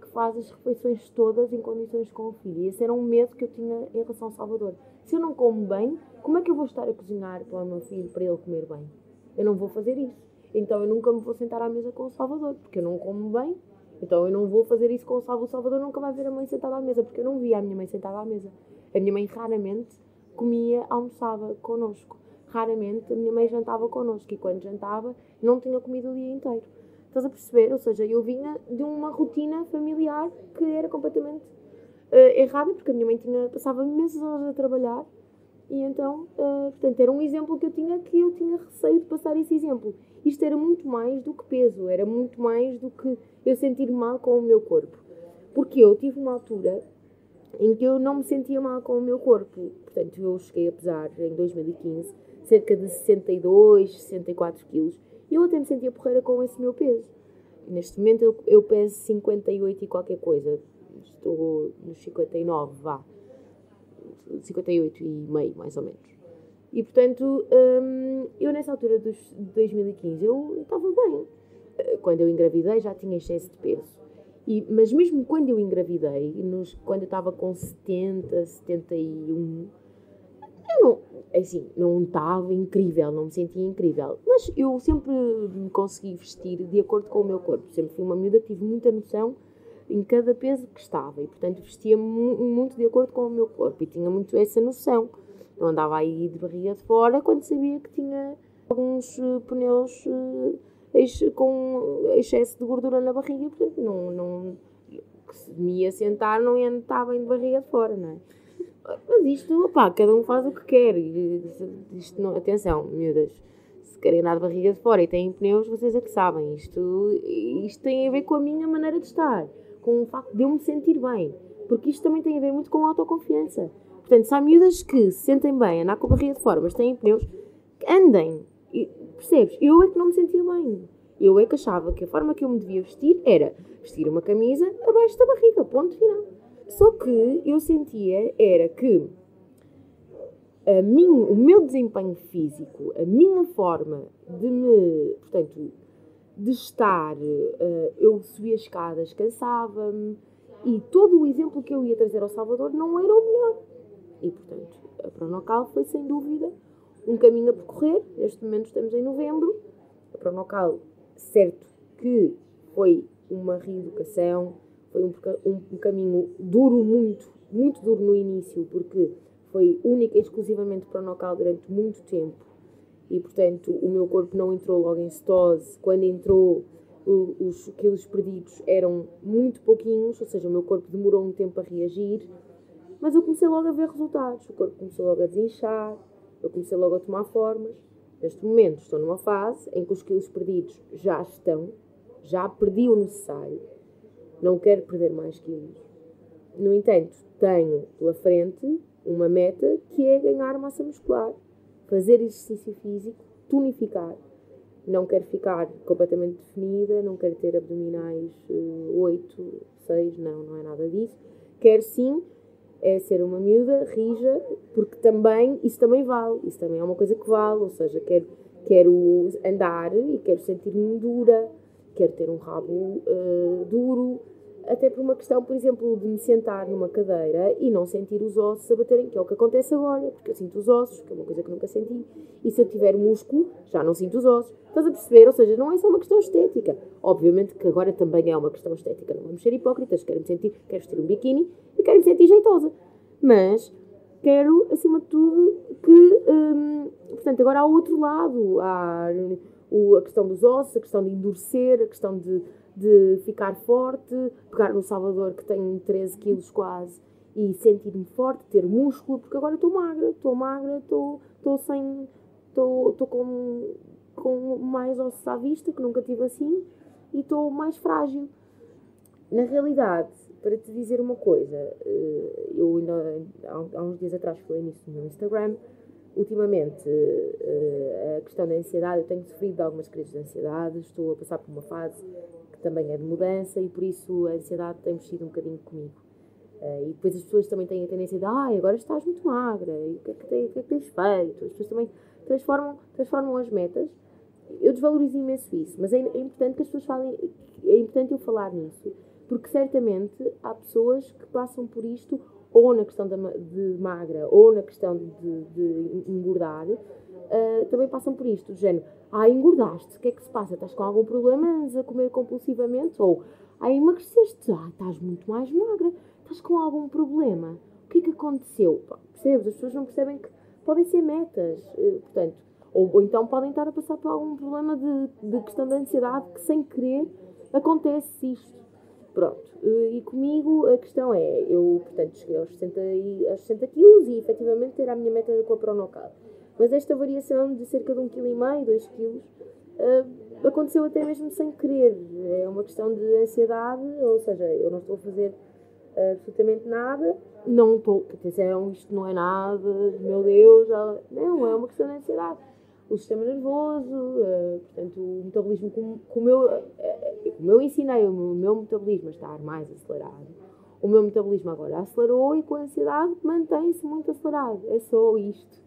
que faz as refeições todas em condições com o filho. E esse era um medo que eu tinha em relação ao Salvador. Se eu não como bem, como é que eu vou estar a cozinhar para o meu filho para ele comer bem? Eu não vou fazer isso. Então eu nunca me vou sentar à mesa com o Salvador, porque eu não como bem. Então eu não vou fazer isso com o Salvador. O Salvador nunca vai ver a mãe sentada à mesa, porque eu não via a minha mãe sentada à mesa. A minha mãe raramente comia, almoçava connosco raramente a minha mãe jantava connosco e quando jantava não tinha comido o dia inteiro. Estás a perceber? Ou seja, eu vinha de uma rotina familiar que era completamente uh, errada, porque a minha mãe tinha, passava imensas horas a trabalhar e então, uh, portanto, era um exemplo que eu tinha que eu tinha receio de passar esse exemplo. Isto era muito mais do que peso, era muito mais do que eu sentir mal com o meu corpo. Porque eu tive uma altura em que eu não me sentia mal com o meu corpo. Portanto, eu cheguei a pesar em 2015 cerca de 62, 64 quilos. E eu até me sentia porreira com esse meu peso. Neste momento eu, eu peso 58 e qualquer coisa. Estou nos 59, vá. 58 e meio, mais ou menos. E portanto, hum, eu nessa altura dos, de 2015, eu estava bem. quando eu engravidei já tinha excesso de peso. E, mas mesmo quando eu engravidei, nos, quando eu estava com 70, 71, eu não, assim, não estava incrível, não me sentia incrível. Mas eu sempre me consegui vestir de acordo com o meu corpo. Sempre fui uma miúda tive muita noção em cada peso que estava e, portanto, vestia muito de acordo com o meu corpo e tinha muito essa noção. Não andava aí de barriga de fora quando sabia que tinha alguns uh, pneus uh, com excesso de gordura na barriga, portanto, não, não, se me ia sentar não ia estar bem de barriga de fora, não é? Mas isto, opá, cada um faz o que quer. Isto não, atenção, miúdas, se querem andar de barriga de fora e têm pneus, vocês é que sabem. Isto, isto tem a ver com a minha maneira de estar, com o facto de eu me sentir bem. Porque isto também tem a ver muito com a autoconfiança. Portanto, se há miúdas que se sentem bem andar com a barriga de fora, mas têm pneus, andem. E, percebes? Eu é que não me sentia bem. Eu é que achava que a forma que eu me devia vestir era vestir uma camisa abaixo da barriga, ponto final. Só que eu sentia era que mim, o meu desempenho físico, a minha forma de me, portanto, de estar, uh, eu subia escadas, cansava-me, e todo o exemplo que eu ia trazer ao Salvador não era o melhor. E, portanto, a Pronocal foi sem dúvida um caminho a percorrer. Neste momento estamos em novembro. A Pronocal, certo que foi uma reeducação, foi um, um, um caminho duro, muito, muito duro no início, porque foi única e exclusivamente Pronocal durante muito tempo. E, portanto, o meu corpo não entrou logo em cetose. Quando entrou, os quilos perdidos eram muito pouquinhos, ou seja, o meu corpo demorou um tempo a reagir. Mas eu comecei logo a ver resultados. O corpo começou logo a desinchar, eu comecei logo a tomar formas. Neste momento estou numa fase em que os quilos perdidos já estão, já perdi o necessário, não quero perder mais quilos. No entanto, tenho pela frente uma meta que é ganhar massa muscular, fazer exercício físico, tonificar. Não quero ficar completamente definida, não quero ter abdominais 8, eh, 6, não, não é nada disso. Quero sim é ser uma miúda rija, porque também, isso também vale, isso também é uma coisa que vale, ou seja, quero, quero andar e quero sentir-me dura, quero ter um rabo uh, duro, até por uma questão, por exemplo, de me sentar numa cadeira e não sentir os ossos a baterem, que é o que acontece agora, porque eu sinto os ossos, que é uma coisa que nunca senti, e se eu tiver músculo, já não sinto os ossos. Estás a perceber? Ou seja, não é só uma questão estética. Obviamente que agora também é uma questão estética, não vamos ser hipócritas, quero me sentir, quero vestir um biquíni e quero me sentir jeitosa. Mas quero, acima de tudo, que. Hum, portanto, agora há outro lado, há a questão dos ossos, a questão de endurecer, a questão de de ficar forte, pegar no Salvador que tenho 13 quilos quase e sentir-me forte, ter músculo, porque agora estou magra, estou magra, estou, sem. estou com, com mais ossos à vista, que nunca tive assim, e estou mais frágil. Na realidade, para te dizer uma coisa, eh, eu ainda há uns dias atrás falei nisso no meu Instagram. Ultimamente, eh, a questão da ansiedade, eu tenho sofrido de algumas crises de ansiedade, estou a passar por uma fase também é de mudança e por isso a ansiedade tem mexido um bocadinho comigo. Uh, e depois as pessoas também têm a tendência de, ah, agora estás muito magra, e o que é que, tem, o que, é que tens feito? As pessoas também transformam, transformam as metas. Eu desvalorizo imenso isso, mas é, é importante que as pessoas falem, é importante eu falar nisso, porque certamente há pessoas que passam por isto ou na questão de, magra ou na questão de, de engordar, uh, também passam por isto, do género, ah, engordaste, o que é que se passa? Estás com algum problema? Andas a comer compulsivamente? Ou, ah, emagreceste, ah, estás muito mais magra, estás com algum problema? O que é que aconteceu? Pá, percebes? As pessoas não percebem que podem ser metas, uh, portanto, ou, ou, então podem estar a passar por algum problema de, de questão de ansiedade que sem querer acontece isto. Pronto, uh, e comigo a questão é, eu, portanto, cheguei aos 60, aos 60 quilos e efetivamente era a minha meta com a Pronocal. Mas esta variação de cerca de 1,5 kg, 2 kg, uh, aconteceu até mesmo sem querer. É uma questão de ansiedade, ou seja, eu não estou a fazer uh, absolutamente nada, não estou, atenção, isto não é nada, meu Deus, não, é uma questão de ansiedade. O sistema nervoso, uh, portanto, o metabolismo, como, como, eu, uh, como eu ensinei o meu, metabolismo a estar mais acelerado, o meu metabolismo agora acelerou e com a ansiedade mantém-se muito acelerado. É só isto.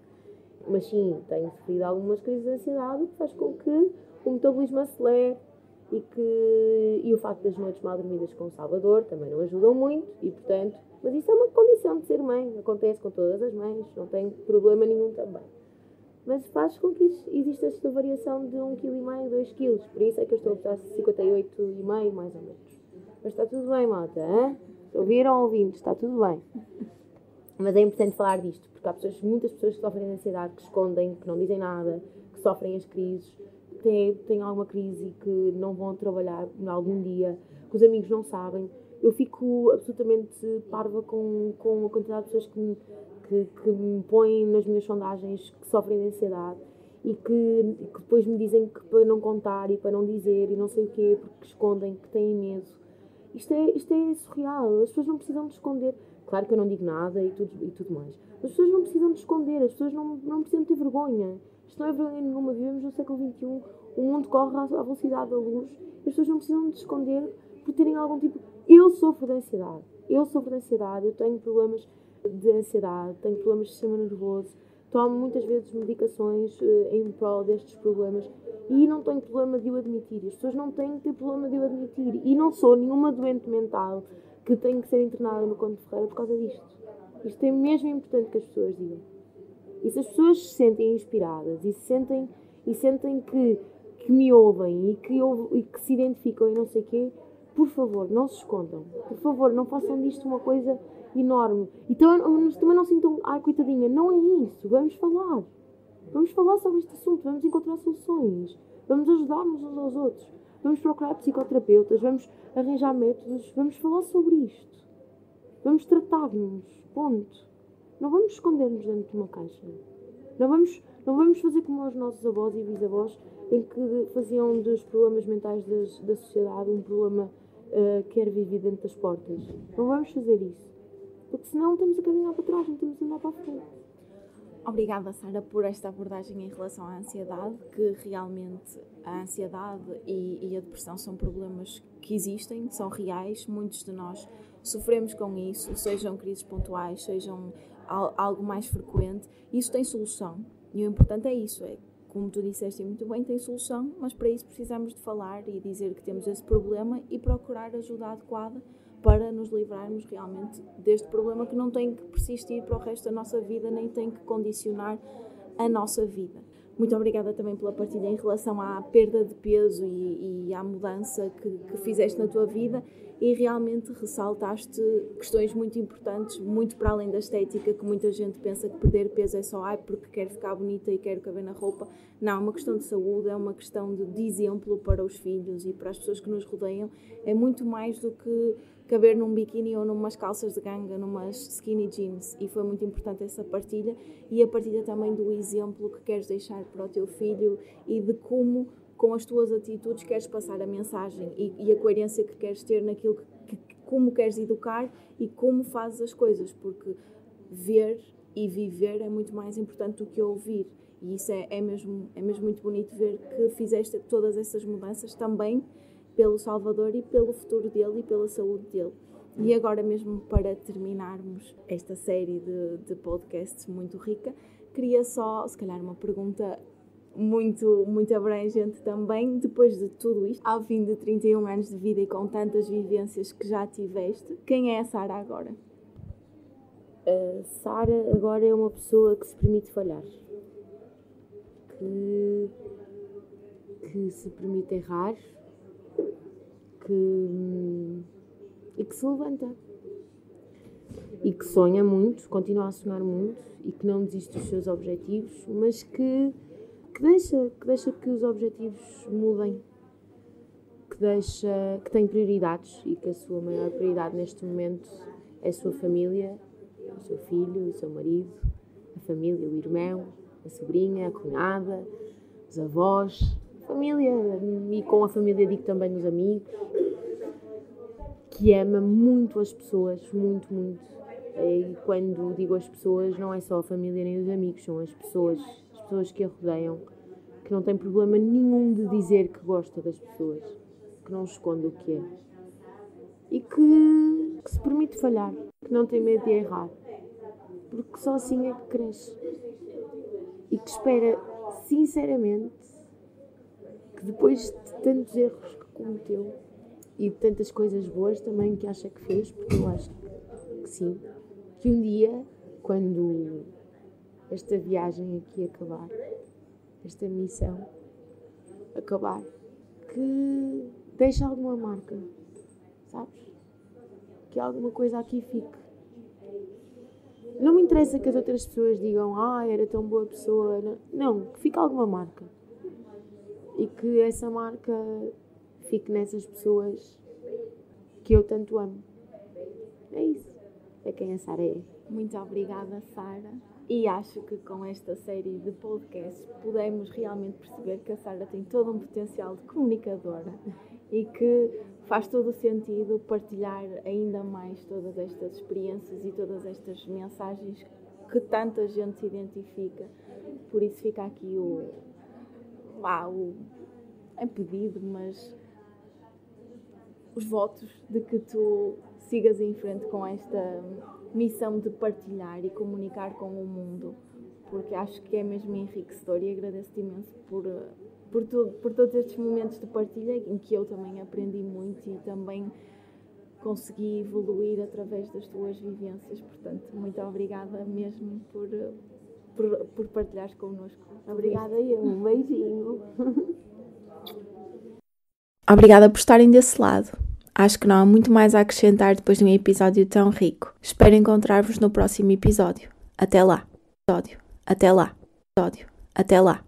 Mas sim, tenho sofrido algumas crises de ansiedade que faz com que o metabolismo acelere e que e o facto das noites mal dormidas com o Salvador também não ajudam muito e portanto mas isso é uma condição de ser mãe. Acontece com todas as mães não tem problema nenhum também mas faz com que exista esta variação de 1,5 kg, 2 kg. Por isso é que eu estou a pesar 58,5 mais ou menos. Mas está tudo bem, malta. Hein? Ouviram ouvindo? Está tudo bem. Mas é importante falar disto, porque há pessoas, muitas pessoas que sofrem de ansiedade, que escondem, que não dizem nada, que sofrem as crises, que têm, têm alguma crise e que não vão trabalhar algum dia, que os amigos não sabem. Eu fico absolutamente parva com, com a quantidade de pessoas que me, que, que me põem nas minhas sondagens que sofrem de ansiedade e que, que, depois me dizem que para não contar e para não dizer e não sei o quê, porque escondem, que têm medo. Isto é, isto é surreal. As pessoas não precisam de esconder. Claro que eu não digo nada e tudo, e tudo mais. As pessoas não precisam de esconder, as pessoas não, não precisam ter vergonha. Isto não é vergonha nenhuma. Vivemos no século XXI, o mundo corre à velocidade da luz. As pessoas não precisam de esconder por terem algum tipo. Eu sofro de ansiedade. Eu sofro de ansiedade, eu tenho problemas de ansiedade, tenho problemas de sistema nervoso, tomo muitas vezes medicações uh, em prol destes problemas e não tenho problema de o admitir. As pessoas não têm que ter problema de o admitir. E não sou nenhuma doente mental que tenho que ser internada no Conde Ferreira por causa disto. Isto é mesmo importante que as pessoas digam. E se as pessoas se sentem inspiradas e sentem, e sentem que, que me ouvem e que, e que se identificam e não sei o quê, por favor, não se escondam. Por favor, não façam disto uma coisa enorme. Então também não sintam, ai coitadinha, não é isso. Vamos falar. Vamos falar sobre este assunto, vamos encontrar soluções, vamos ajudar-nos uns aos outros, vamos procurar psicoterapeutas, vamos arranjar métodos, vamos falar sobre isto. Vamos tratar-nos. Ponto. Não vamos esconder-nos dentro de uma caixa. Não vamos, não vamos fazer como os nossos avós e bisavós, em que faziam dos problemas mentais das, da sociedade um problema uh, que era vivido dentro das portas. Não vamos fazer isso. Porque senão estamos a caminhar para trás, não estamos a andar para a frente. Obrigada, Sara, por esta abordagem em relação à ansiedade, que realmente a ansiedade e, e, a depressão são problemas que existem, são reais, muitos de nós sofremos com isso, sejam crises pontuais, sejam algo mais frequente, isso tem solução. E o importante é isso, é como tu disseste muito bem, tem solução, mas para isso precisamos de falar e dizer que temos esse problema e procurar ajuda adequada para nos livrarmos realmente deste problema que não tem que persistir para o resto da nossa vida, nem tem que condicionar a nossa vida. Muito obrigada também pela partilha em relação à perda de peso e, e à mudança que, que, fizeste na tua vida e realmente ressaltaste questões muito importantes, muito para além da estética, que muita gente pensa que perder peso é só porque quer ficar bonita e quer caber na roupa. Não, é uma questão de saúde, é uma questão de, de exemplo para os filhos e para as pessoas que nos rodeiam. É muito mais do que caber num biquíni ou numas calças de ganga, numas skinny jeans. E foi muito importante essa partilha e a partilha também do exemplo que queres deixar para o teu filho e de como, com as tuas atitudes, queres passar a mensagem e, e a coerência que queres ter naquilo que, que, como queres educar e como fazes as coisas, porque ver e viver é muito mais importante do que ouvir. E isso é, é, mesmo, é mesmo muito bonito ver que fizeste todas essas mudanças também pelo Salvador e pelo futuro dele e pela saúde dele. E agora, mesmo para terminarmos esta série de, de podcasts muito rica, queria só, se calhar, uma pergunta muito, muito abrangente também, depois de tudo isto, ao fim de 31 anos de vida e com tantas vivências que já tiveste, quem é a Sara agora? A Sara agora é uma pessoa que se permite falhar, que, que se permite errar, que, e que se levanta. E que sonha muito, continua a sonhar muito e que não desiste dos seus objetivos, mas que, que, deixa, que deixa que os objetivos mudem, que deixa que tem prioridades e que a sua maior prioridade neste momento é a sua família, o seu filho, o seu marido, a família, o irmão, a sobrinha, a cunhada, os avós, família e com a família digo também os amigos, que ama muito as pessoas, muito, muito. E quando digo as pessoas, não é só a família nem os amigos, são as pessoas, as pessoas que a rodeiam, que não tem problema nenhum de dizer que gosta das pessoas, que não esconde o que é. E que, que se permite falhar, que não tem medo de errar, porque só assim é que cresce. E que espera, sinceramente, que depois de tantos erros que cometeu e de tantas coisas boas também que acha que fez, porque eu acho que sim. Que um dia, quando esta viagem aqui acabar, esta missão acabar, que deixe alguma marca, sabes? Que alguma coisa aqui fique. Não me interessa que as outras pessoas digam, ah, era tão boa pessoa. Não, que fique alguma marca. E que essa marca fique nessas pessoas que eu tanto amo. É isso. É quem a Sara é. Muito obrigada, Sara. E acho que com esta série de podcasts podemos realmente perceber que a Sara tem todo um potencial de comunicadora e que faz todo o sentido partilhar ainda mais todas estas experiências e todas estas mensagens que tanta gente se identifica. Por isso fica aqui o, ah, o é pedido, mas os votos de que tu sigas em frente com esta missão de partilhar e comunicar com o mundo, porque acho que é mesmo enriquecedor e agradeço-te imenso por, por, tudo, por todos estes momentos de partilha em que eu também aprendi muito e também consegui evoluir através das tuas vivências. Portanto, muito obrigada mesmo por, por, por partilhares connosco. Obrigada eu, um beijinho. [laughs] Obrigada por estarem desse lado. Acho que não há muito mais a acrescentar depois de um episódio tão rico. Espero encontrar-vos no próximo episódio. Até lá. Episódio. Até lá. Episódio. Até lá.